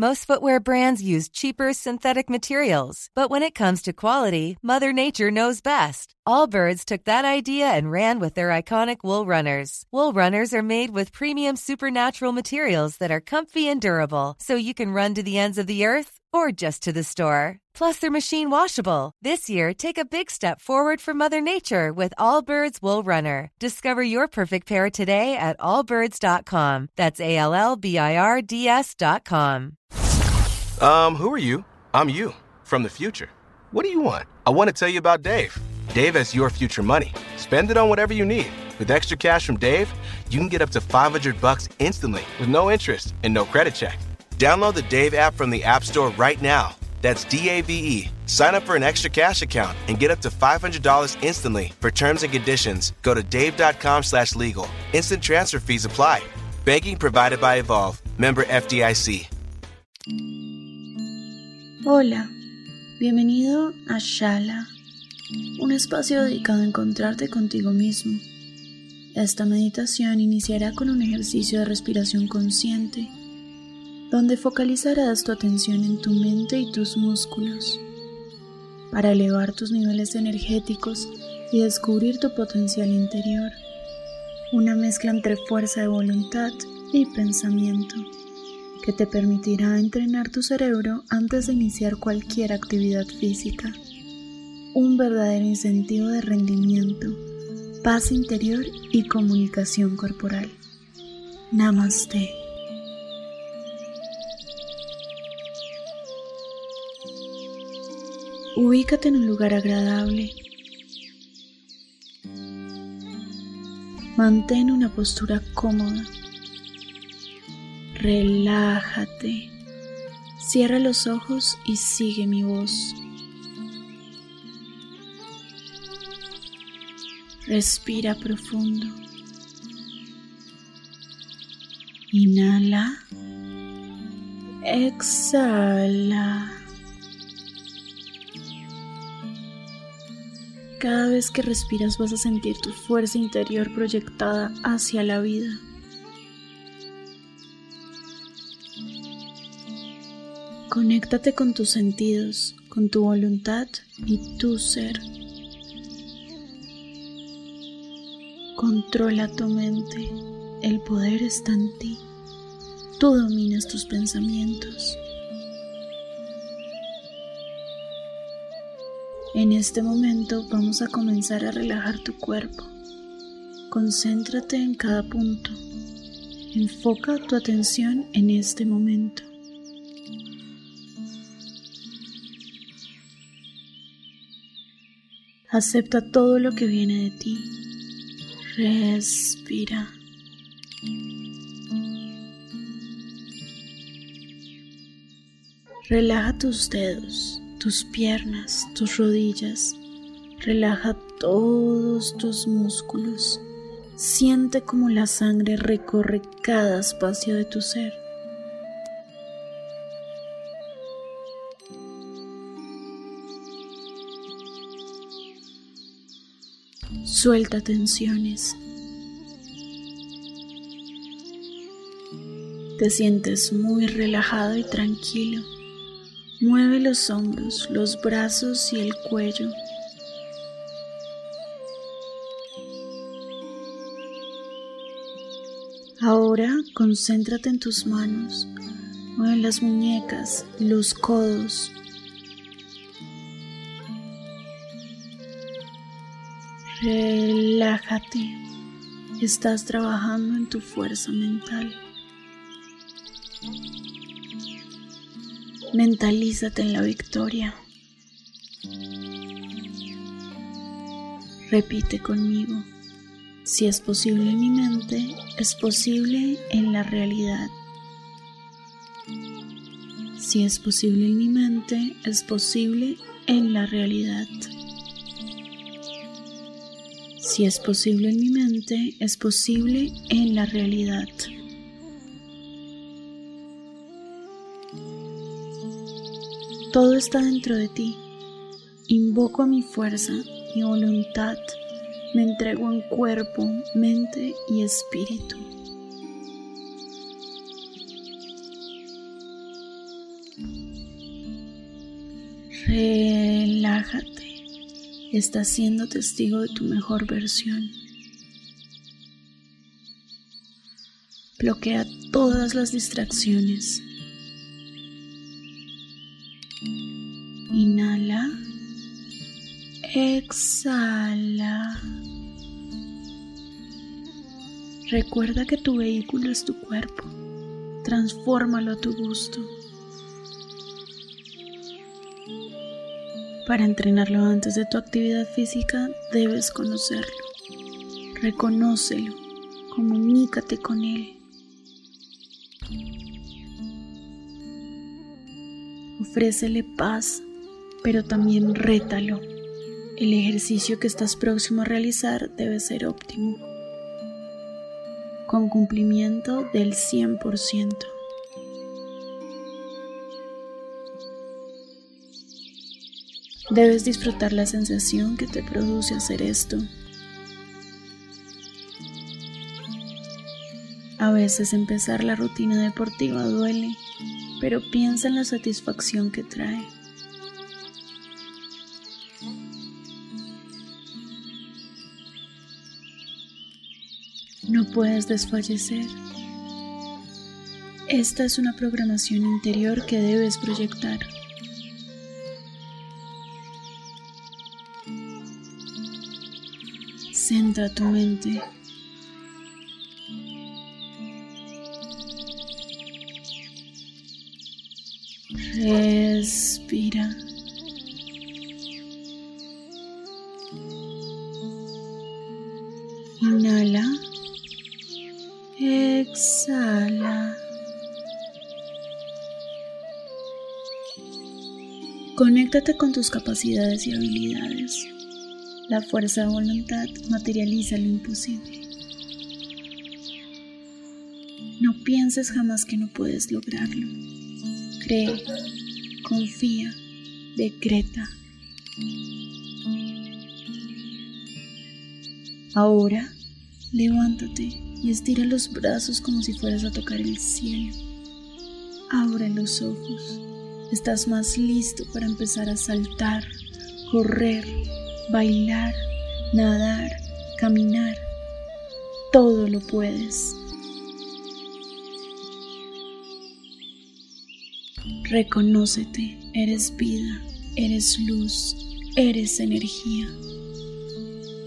Most footwear brands use cheaper synthetic materials, but when it comes to quality, Mother Nature knows best. Allbirds took that idea and ran with their iconic wool runners. Wool runners are made with premium supernatural materials that are comfy and durable, so you can run to the ends of the earth or just to the store. Plus, they're machine washable. This year, take a big step forward for Mother Nature with Allbirds Wool Runner. Discover your perfect pair today at allbirds.com. That's A L L B I R D S.com. Um, who are you? I'm you from the future. What do you want? I want to tell you about Dave. Dave has your future money. Spend it on whatever you need. With extra cash from Dave, you can get up to 500 bucks instantly with no interest and no credit check. Download the Dave app from the App Store right now. That's D A V E. Sign up for an extra cash account and get up to $500 instantly. For terms and conditions, go to dave.com slash legal. Instant transfer fees apply. Banking provided by Evolve. Member FDIC. Hola, bienvenido a Shala, un espacio dedicado a encontrarte contigo mismo. Esta meditación iniciará con un ejercicio de respiración consciente donde focalizarás tu atención en tu mente y tus músculos para elevar tus niveles energéticos y descubrir tu potencial interior, una mezcla entre fuerza de voluntad y pensamiento que te permitirá entrenar tu cerebro antes de iniciar cualquier actividad física, un verdadero incentivo de rendimiento, paz interior y comunicación corporal. Namaste. Ubícate en un lugar agradable. Mantén una postura cómoda. Relájate. Cierra los ojos y sigue mi voz. Respira profundo. Inhala. Exhala. Cada vez que respiras vas a sentir tu fuerza interior proyectada hacia la vida. Conéctate con tus sentidos, con tu voluntad y tu ser. Controla tu mente, el poder está en ti. Tú dominas tus pensamientos. En este momento vamos a comenzar a relajar tu cuerpo. Concéntrate en cada punto. Enfoca tu atención en este momento. Acepta todo lo que viene de ti. Respira. Relaja tus dedos tus piernas, tus rodillas. Relaja todos tus músculos. Siente como la sangre recorre cada espacio de tu ser. Suelta tensiones. Te sientes muy relajado y tranquilo. Mueve los hombros, los brazos y el cuello. Ahora concéntrate en tus manos. Mueve las muñecas, los codos. Relájate. Estás trabajando en tu fuerza mental. Mentalízate en la victoria. Repite conmigo. Si es posible en mi mente, es posible en la realidad. Si es posible en mi mente, es posible en la realidad. Si es posible en mi mente, es posible en la realidad. Todo está dentro de ti. Invoco a mi fuerza, mi voluntad. Me entrego en cuerpo, mente y espíritu. Relájate. Estás siendo testigo de tu mejor versión. Bloquea todas las distracciones. Exhala. Recuerda que tu vehículo es tu cuerpo. Transfórmalo a tu gusto. Para entrenarlo antes de tu actividad física debes conocerlo. Reconócelo. Comunícate con él. Ofrécele paz, pero también rétalo. El ejercicio que estás próximo a realizar debe ser óptimo, con cumplimiento del 100%. Debes disfrutar la sensación que te produce hacer esto. A veces empezar la rutina deportiva duele pero piensa en la satisfacción que trae. No puedes desfallecer. Esta es una programación interior que debes proyectar. Centra tu mente Respira. Conéctate con tus capacidades y habilidades. La fuerza de voluntad materializa lo imposible. No pienses jamás que no puedes lograrlo. Cree, confía, decreta. Ahora, levántate y estira los brazos como si fueras a tocar el cielo. Abre los ojos. Estás más listo para empezar a saltar, correr, bailar, nadar, caminar. Todo lo puedes. Reconócete, eres vida, eres luz, eres energía.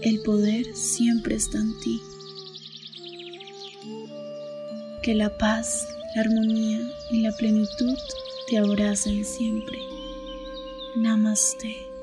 El poder siempre está en ti. Que la paz, la armonía y la plenitud te abracen siempre. Namaste.